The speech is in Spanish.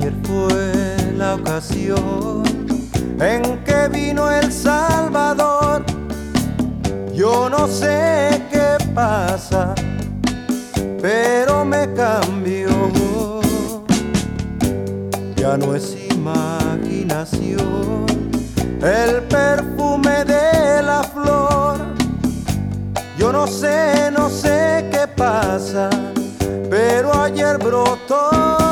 Ayer fue la ocasión en que vino el Salvador. Yo no sé qué pasa, pero me cambió. Ya no es imaginación el perfume de la flor. Yo no sé, no sé qué pasa, pero ayer brotó